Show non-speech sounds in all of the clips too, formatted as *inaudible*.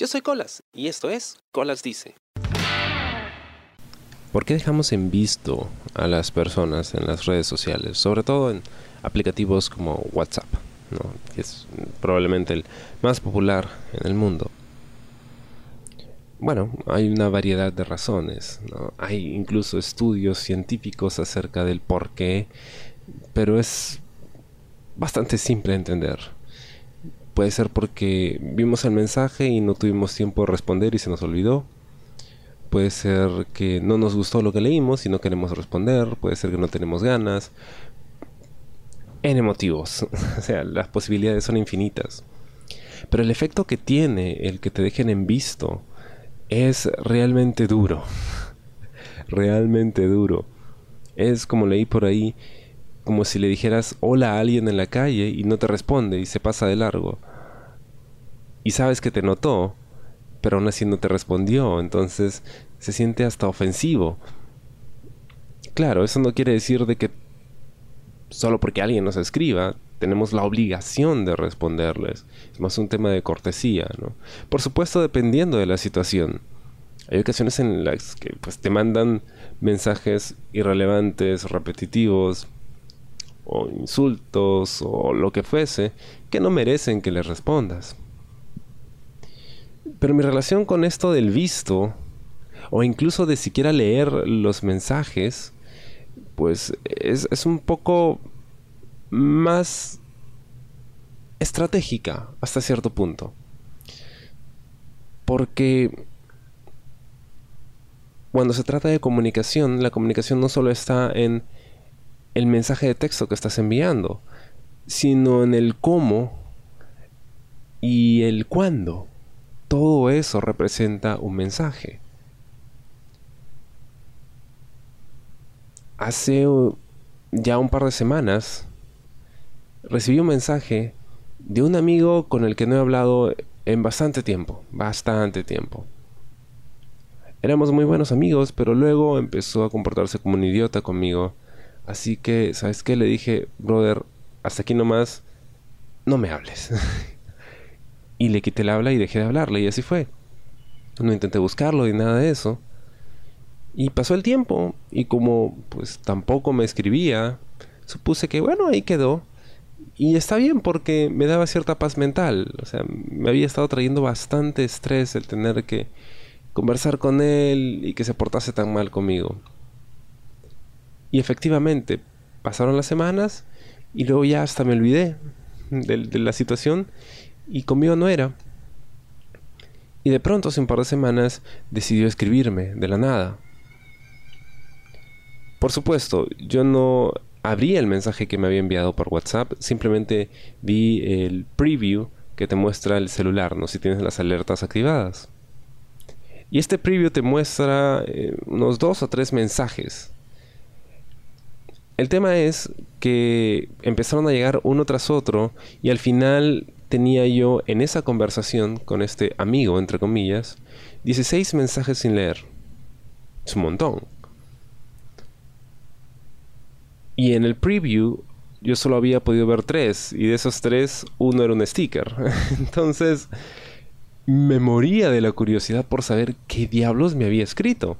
Yo soy Colas y esto es Colas Dice. ¿Por qué dejamos en visto a las personas en las redes sociales? Sobre todo en aplicativos como WhatsApp, que es probablemente el más popular en el mundo. Bueno, hay una variedad de razones. Hay incluso estudios científicos acerca del por qué, pero es bastante simple de entender. Puede ser porque vimos el mensaje y no tuvimos tiempo de responder y se nos olvidó. Puede ser que no nos gustó lo que leímos y no queremos responder. Puede ser que no tenemos ganas. En motivos. *laughs* o sea, las posibilidades son infinitas. Pero el efecto que tiene el que te dejen en visto es realmente duro. *laughs* realmente duro. Es como leí por ahí, como si le dijeras hola a alguien en la calle y no te responde y se pasa de largo y sabes que te notó, pero aún así no te respondió, entonces se siente hasta ofensivo. Claro, eso no quiere decir de que solo porque alguien nos escriba tenemos la obligación de responderles. Es más un tema de cortesía, ¿no? Por supuesto, dependiendo de la situación. Hay ocasiones en las que pues, te mandan mensajes irrelevantes, repetitivos, o insultos, o lo que fuese, que no merecen que les respondas. Pero mi relación con esto del visto, o incluso de siquiera leer los mensajes, pues es, es un poco más estratégica hasta cierto punto. Porque cuando se trata de comunicación, la comunicación no solo está en el mensaje de texto que estás enviando, sino en el cómo y el cuándo todo eso representa un mensaje. Hace ya un par de semanas recibí un mensaje de un amigo con el que no he hablado en bastante tiempo, bastante tiempo. Éramos muy buenos amigos, pero luego empezó a comportarse como un idiota conmigo. Así que, ¿sabes qué? Le dije, brother, hasta aquí nomás, no me hables. *laughs* y le quité el habla y dejé de hablarle y así fue. No intenté buscarlo ni nada de eso. Y pasó el tiempo y como pues tampoco me escribía, supuse que bueno, ahí quedó. Y está bien porque me daba cierta paz mental. O sea, me había estado trayendo bastante estrés el tener que conversar con él y que se portase tan mal conmigo. Y efectivamente, pasaron las semanas y luego ya hasta me olvidé de, la situación y conmigo no era. Y de pronto, hace un par de semanas, decidió escribirme, de la nada. Por supuesto, yo no abrí el mensaje que me había enviado por WhatsApp, simplemente vi el preview que te muestra el celular, ¿no? Si tienes las alertas activadas. Y este preview te muestra eh, unos dos o tres mensajes. El tema es que empezaron a llegar uno tras otro y al final tenía yo en esa conversación con este amigo, entre comillas, 16 mensajes sin leer. Es un montón. Y en el preview yo solo había podido ver tres, y de esos tres uno era un sticker. *laughs* Entonces me moría de la curiosidad por saber qué diablos me había escrito.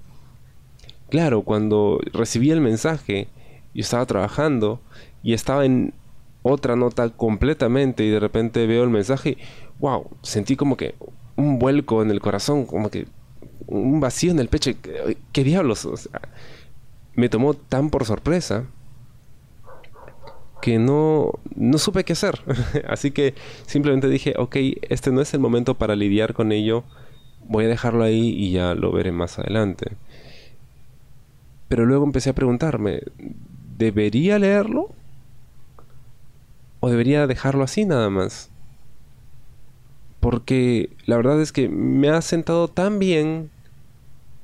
Claro, cuando recibí el mensaje, yo estaba trabajando y estaba en otra nota completamente y de repente veo el mensaje, wow, sentí como que un vuelco en el corazón, como que un vacío en el pecho. ¿Qué, diablos? me tomó tan por sorpresa que no, no supe qué hacer. *laughs* Así que simplemente dije, ok, este no es el momento para lidiar con ello. Voy a dejarlo ahí y ya lo veré más adelante. Pero luego empecé a preguntarme, ¿debería leerlo? ¿O debería dejarlo así nada más? Porque la verdad es que me ha sentado tan bien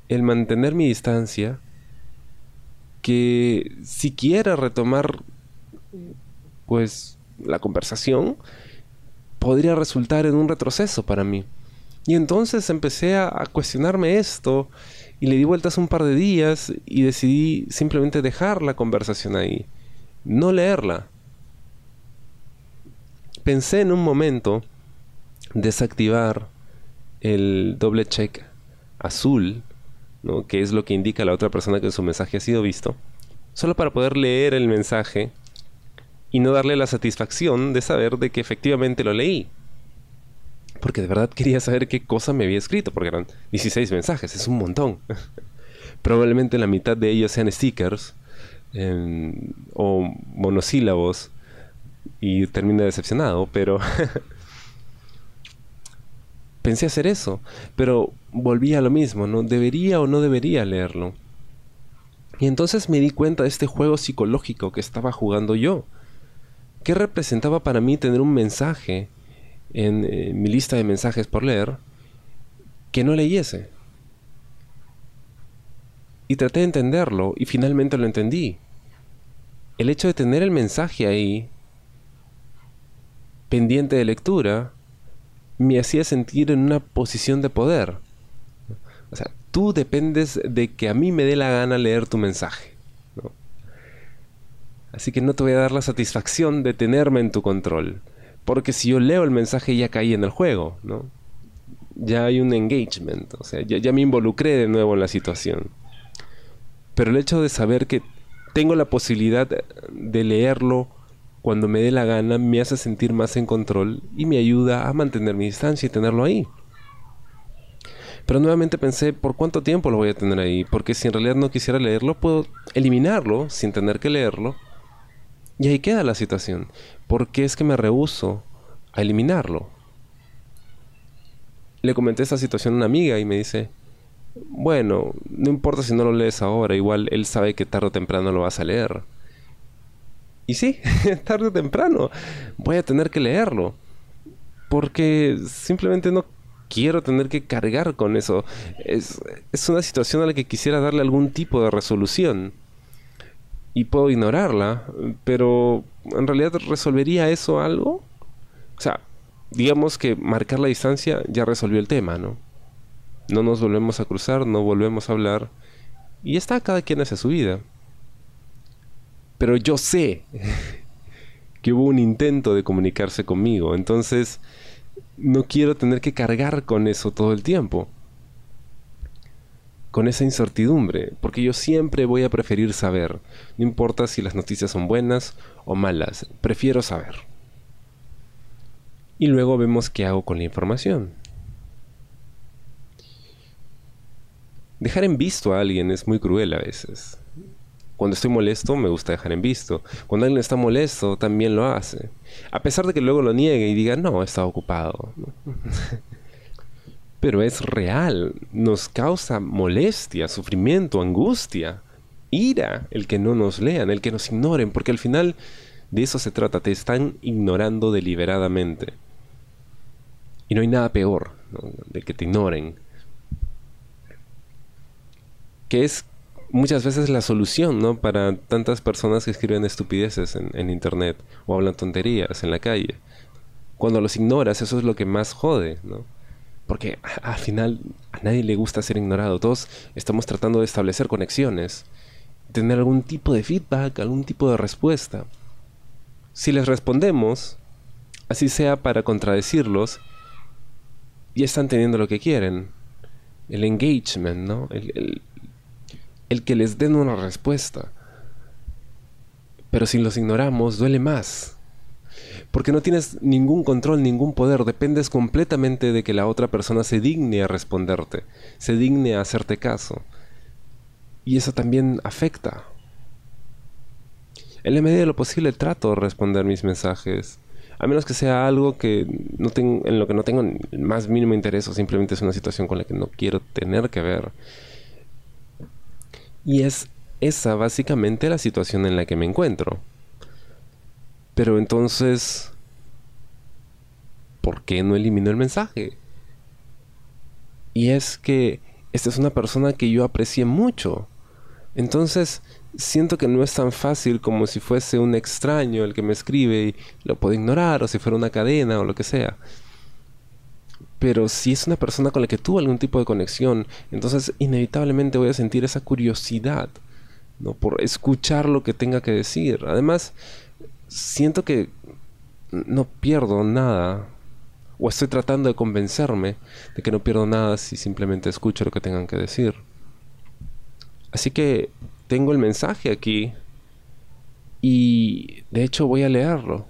el mantener mi distancia que si quiera retomar pues la conversación podría resultar en un retroceso para mí. Y entonces empecé a, a, cuestionarme esto y le di vueltas un par de días y decidí simplemente dejar la conversación ahí, no leerla pensé en un momento desactivar el doble check azul, que es lo que indica a la otra persona que su mensaje ha sido visto, solo para poder leer el mensaje y no darle la satisfacción de saber de que efectivamente lo leí. Porque de verdad quería saber qué cosa me había escrito, porque eran 16 mensajes, es un montón. *laughs* Probablemente la mitad de ellos sean stickers o monosílabos y termina decepcionado, pero *laughs* pensé hacer eso, pero volví a lo mismo, ¿no? ¿Debería o no debería leerlo? Y entonces me di cuenta de este juego psicológico que estaba jugando yo. ¿Qué representaba para mí tener un mensaje en eh, mi lista de mensajes por leer que no leyese? Y traté de entenderlo y finalmente lo entendí. El hecho de tener el mensaje ahí, pendiente de lectura, me hacía sentir en una posición de poder. O sea, tú dependes de que a mí me dé la gana leer tu mensaje. Así que no te voy a dar la satisfacción de tenerme en tu control. Porque si yo leo el mensaje ya caí en el juego, ¿no? Ya hay un engagement, o sea, ya, ya me involucré de nuevo en la situación. Pero el hecho de saber que tengo la posibilidad de leerlo cuando me dé la gana me hace sentir más en control y me ayuda a mantener mi distancia y tenerlo ahí. Pero nuevamente pensé, ¿por cuánto tiempo lo voy a tener ahí? Porque si en realidad no quisiera leerlo, puedo eliminarlo sin tener que leerlo. Y ahí queda la situación. ¿Por qué es que me rehuso a eliminarlo? Le comenté esta situación a una amiga y me dice, bueno, no importa si no lo lees ahora, igual él sabe que tarde o temprano lo vas a leer. Y sí, *laughs* tarde o temprano voy a tener que leerlo. Porque simplemente no quiero tener que cargar con eso. Es, una situación a la que quisiera darle algún tipo de resolución. Y puedo ignorarla, pero ¿en realidad resolvería eso algo? O sea, digamos que marcar la distancia ya resolvió el tema, ¿no? No nos volvemos a cruzar, no volvemos a hablar. Y está cada quien hace su vida. Pero yo sé *laughs* que hubo un intento de comunicarse conmigo. Entonces, no quiero tener que cargar con eso todo el tiempo. Con esa incertidumbre. Porque yo siempre voy a preferir saber. No importa si las noticias son buenas o malas. Prefiero saber. Y luego vemos qué hago con la información. Dejar en visto a alguien es muy cruel a veces. Cuando estoy molesto, me gusta dejar en visto. Cuando alguien está molesto, también lo hace. A pesar de que luego lo niegue y diga, no, está ocupado. *laughs* Pero es real. Nos causa molestia, sufrimiento, angustia, ira el que no nos lean, el que nos ignoren, porque al final de eso se trata. Te están ignorando deliberadamente. Y no hay nada peor de que te ignoren. Que es muchas veces la solución, ¿no? Para tantas personas que escriben estupideces en, internet o hablan tonterías en la calle. Cuando los ignoras, eso es lo que más jode, ¿no? Porque al final a nadie le gusta ser ignorado. Todos estamos tratando de establecer conexiones, tener algún tipo de feedback, algún tipo de respuesta. Si les respondemos, así sea para contradecirlos, ya están teniendo lo que quieren. El engagement, ¿no? el, el que les den una respuesta. Pero si los ignoramos, duele más. Porque no tienes ningún control, ningún poder, dependes completamente de que la otra persona se digne a responderte, se digne a hacerte caso. Y eso también afecta. En la medida de lo posible trato de responder mis mensajes, a menos que sea algo que no tengo, en lo que no tengo el más mínimo interés o simplemente es una situación con la que no quiero tener que ver. Y es esa básicamente la situación en la que me encuentro. Pero entonces, ¿por qué no elimino el mensaje? Y es que esta es una persona que yo aprecié mucho. Entonces, siento que no es tan fácil como si fuese un extraño el que me escribe y lo puedo ignorar, o si fuera una cadena o lo que sea. Pero si es una persona con la que tuve algún tipo de conexión, entonces inevitablemente voy a sentir esa curiosidad, ¿no? Por escuchar lo que tenga que decir. Además, siento que no pierdo nada O estoy tratando de convencerme de que no pierdo nada si simplemente escucho lo que tengan que decir. Así que tengo el mensaje aquí y de hecho voy a leerlo.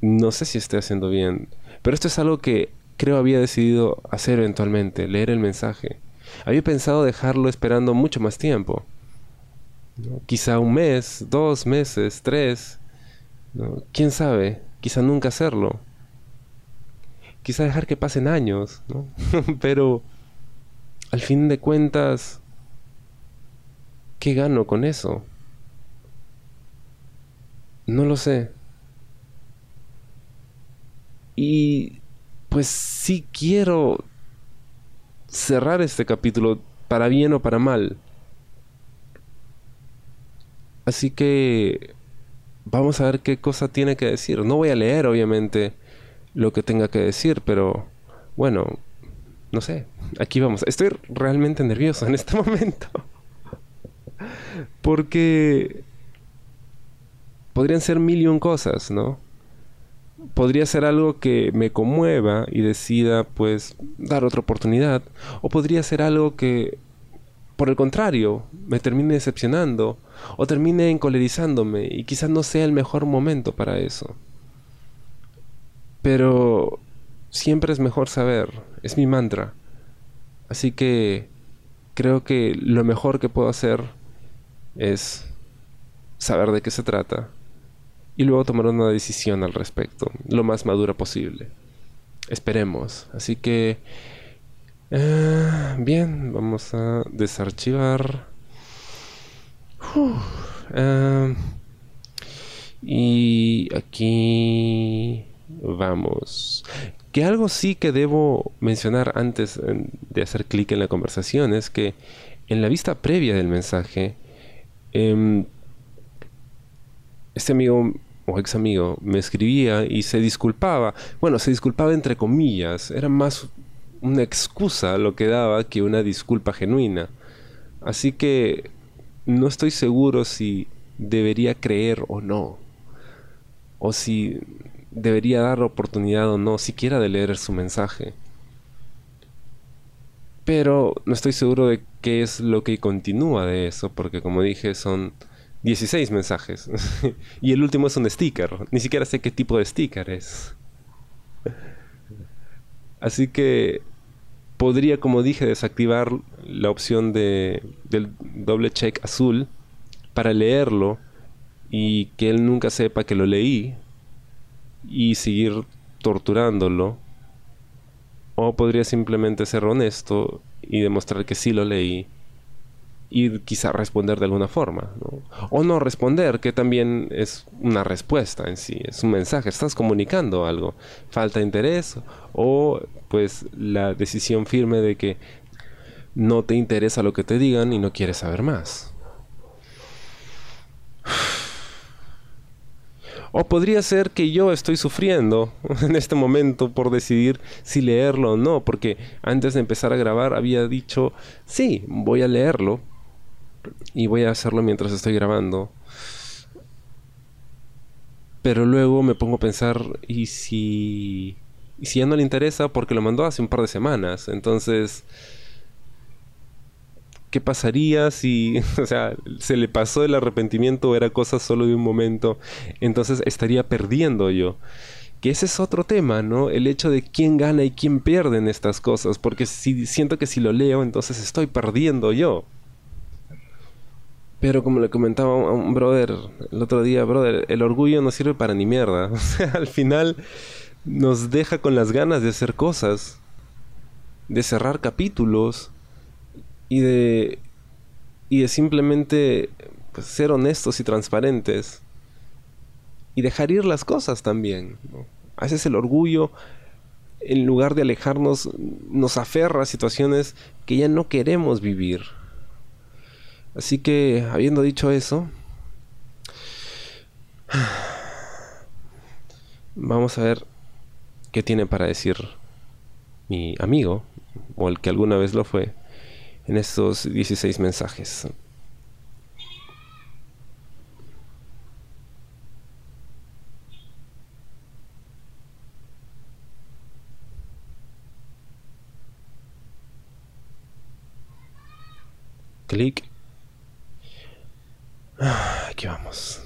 No sé si estoy haciendo bien, pero esto es algo que creo había decidido hacer eventualmente, leer el mensaje. Había pensado dejarlo esperando mucho más tiempo. Quizá un mes, dos meses, tres. ¿Quién sabe? Quizá nunca hacerlo. Quizá dejar que pasen años. *laughs* Pero al fin de cuentas, ¿qué gano con eso? No lo sé. Y pues sí quiero cerrar este capítulo para bien o para mal. Así que vamos a ver qué cosa tiene que decir. No voy a leer, obviamente, lo que tenga que decir, pero bueno, no sé. Aquí vamos. Estoy realmente nervioso en este *laughs* momento. Porque podrían ser mil y un cosas, ¿no? podría ser algo que me conmueva y decida pues dar otra oportunidad o podría ser algo que por el contrario me termine decepcionando o termine encolerizándome y quizás no sea el mejor momento para eso. Pero siempre es mejor saber, es mi mantra. Así que creo que lo mejor que puedo hacer es saber de qué se trata y luego tomar una decisión al respecto, lo más madura posible. Esperemos. Así que... Eh, bien, vamos a desarchivar. Eh, y aquí vamos. Que algo sí que debo mencionar antes de hacer clic en la conversación es que en la vista previa del mensaje, em, este amigo o ex amigo me escribía y se disculpaba. Bueno, se disculpaba entre comillas. Era más una excusa lo que daba que una disculpa genuina. Así que no estoy seguro si debería creer o no. O si debería dar oportunidad o no, siquiera de leer su mensaje. Pero no estoy seguro de qué es lo que continúa de eso, porque como dije, son 16 mensajes. *laughs* y el último es un sticker. Ni siquiera sé qué tipo de sticker es. Así que podría, como dije, desactivar la opción de, del doble check azul para leerlo y que él nunca sepa que lo leí y seguir torturándolo. O podría simplemente ser honesto y demostrar que sí lo leí y quizá responder de alguna forma. O no responder, que también es una respuesta en sí, es un mensaje, estás comunicando algo, falta interés o pues la decisión firme de que no te interesa lo que te digan y no quieres saber más. *sighs* O podría ser que yo estoy sufriendo *laughs* en este momento por decidir si leerlo o no, porque antes de empezar a grabar había dicho, sí, voy a leerlo, y voy a hacerlo mientras estoy grabando. Pero luego me pongo a pensar, ¿y si, ¿y si ya no le interesa? Porque lo mandó hace un par de semanas. Entonces, ¿qué pasaría si, *laughs* o sea, se le pasó el arrepentimiento o era cosa solo de un momento? Entonces estaría perdiendo yo. Que ese es otro tema, ¿no? El hecho de quién gana y quién pierde en estas cosas. Porque si siento que si lo leo, entonces estoy perdiendo yo. Pero como le comentaba a un brother el otro día, brother, el orgullo no sirve para ni mierda. *laughs* O sea, al final nos deja con las ganas de hacer cosas, de cerrar capítulos y de y de simplemente pues, ser honestos y transparentes y dejar ir las cosas también. A veces el orgullo, en lugar de alejarnos, nos aferra a situaciones que ya no queremos vivir. Así que, habiendo dicho eso, vamos a ver qué tiene para decir mi amigo, o el que alguna vez lo fue, en estos 16 mensajes. Clic Ah, aquí vamos.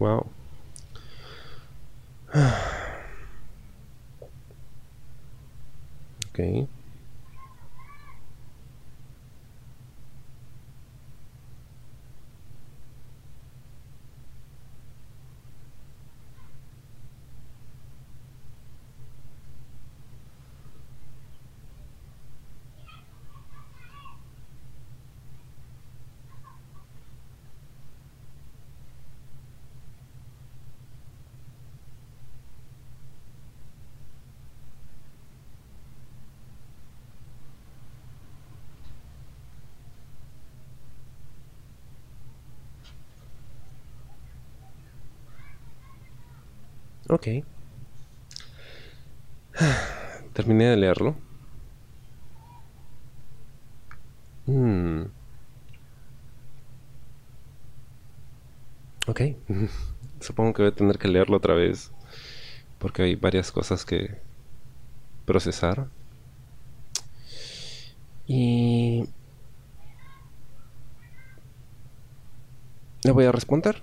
Wow. Ok. Terminé de leerlo. Hmm. Ok. *laughs* Supongo que voy a tener que leerlo otra vez. Porque hay varias cosas que procesar. Y... Le voy a responder.